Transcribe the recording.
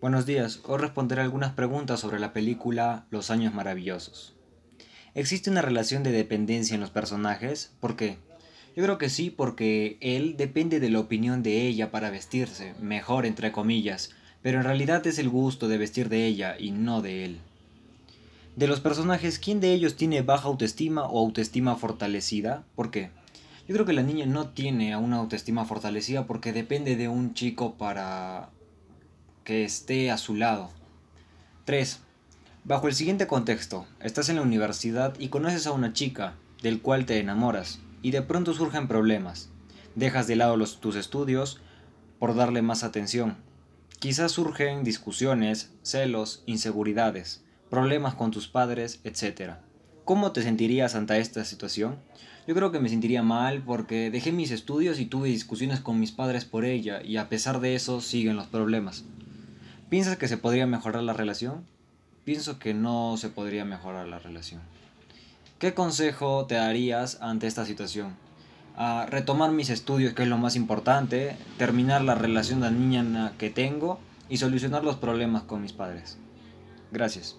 Buenos días, hoy responderé algunas preguntas sobre la película Los Años Maravillosos. ¿Existe una relación de dependencia en los personajes? ¿Por qué? Yo creo que sí, porque él depende de la opinión de ella para vestirse, mejor entre comillas, pero en realidad es el gusto de vestir de ella y no de él. De los personajes, ¿quién de ellos tiene baja autoestima o autoestima fortalecida? ¿Por qué? Yo creo que la niña no tiene una autoestima fortalecida porque depende de un chico para que esté a su lado. 3. Bajo el siguiente contexto, estás en la universidad y conoces a una chica, del cual te enamoras, y de pronto surgen problemas. Dejas de lado tus estudios por darle más atención. Quizás surgen discusiones, celos, inseguridades, problemas con tus padres, etc. ¿Cómo te sentirías ante esta situación? Yo creo que me sentiría mal porque dejé mis estudios y tuve discusiones con mis padres por ella y a pesar de eso siguen los problemas. ¿Piensas que se podría mejorar la relación? Pienso que no se podría mejorar la relación. ¿Qué consejo te darías ante esta situación? Retomar mis estudios, que es lo más importante, terminar la relación de niña que tengo y solucionar los problemas con mis padres. Gracias.